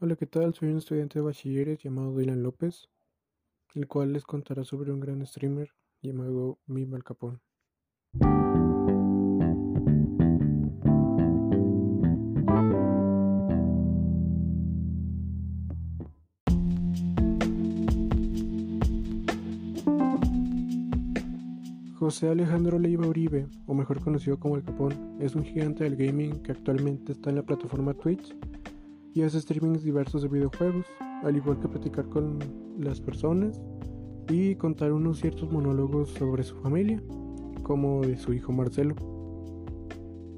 Hola, ¿qué tal? Soy un estudiante de bachilleres llamado Dylan López, el cual les contará sobre un gran streamer llamado Mim Al José Alejandro Leiva Uribe, o mejor conocido como El Capone, es un gigante del gaming que actualmente está en la plataforma Twitch y hace streamings diversos de videojuegos, al igual que platicar con las personas y contar unos ciertos monólogos sobre su familia, como de su hijo Marcelo.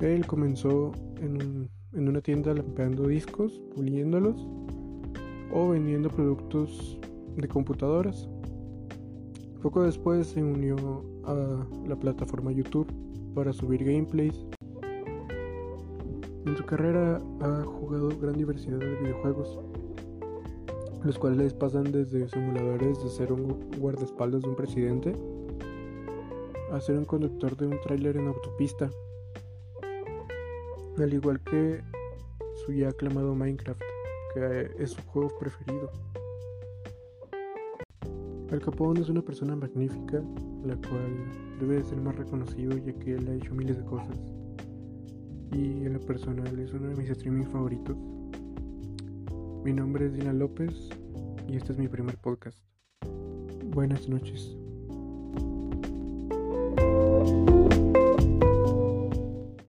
Él comenzó en, en una tienda lampeando discos, puliéndolos o vendiendo productos de computadoras. Poco después se unió a la plataforma YouTube para subir gameplays en su carrera ha jugado gran diversidad de videojuegos, los cuales pasan desde simuladores de ser un guardaespaldas de un presidente a ser un conductor de un tráiler en autopista, al igual que su ya aclamado Minecraft, que es su juego preferido. Al Capone es una persona magnífica, la cual debe de ser más reconocido ya que él ha hecho miles de cosas y en lo personal es uno de mis streaming favoritos. Mi nombre es Dina López y este es mi primer podcast. Buenas noches.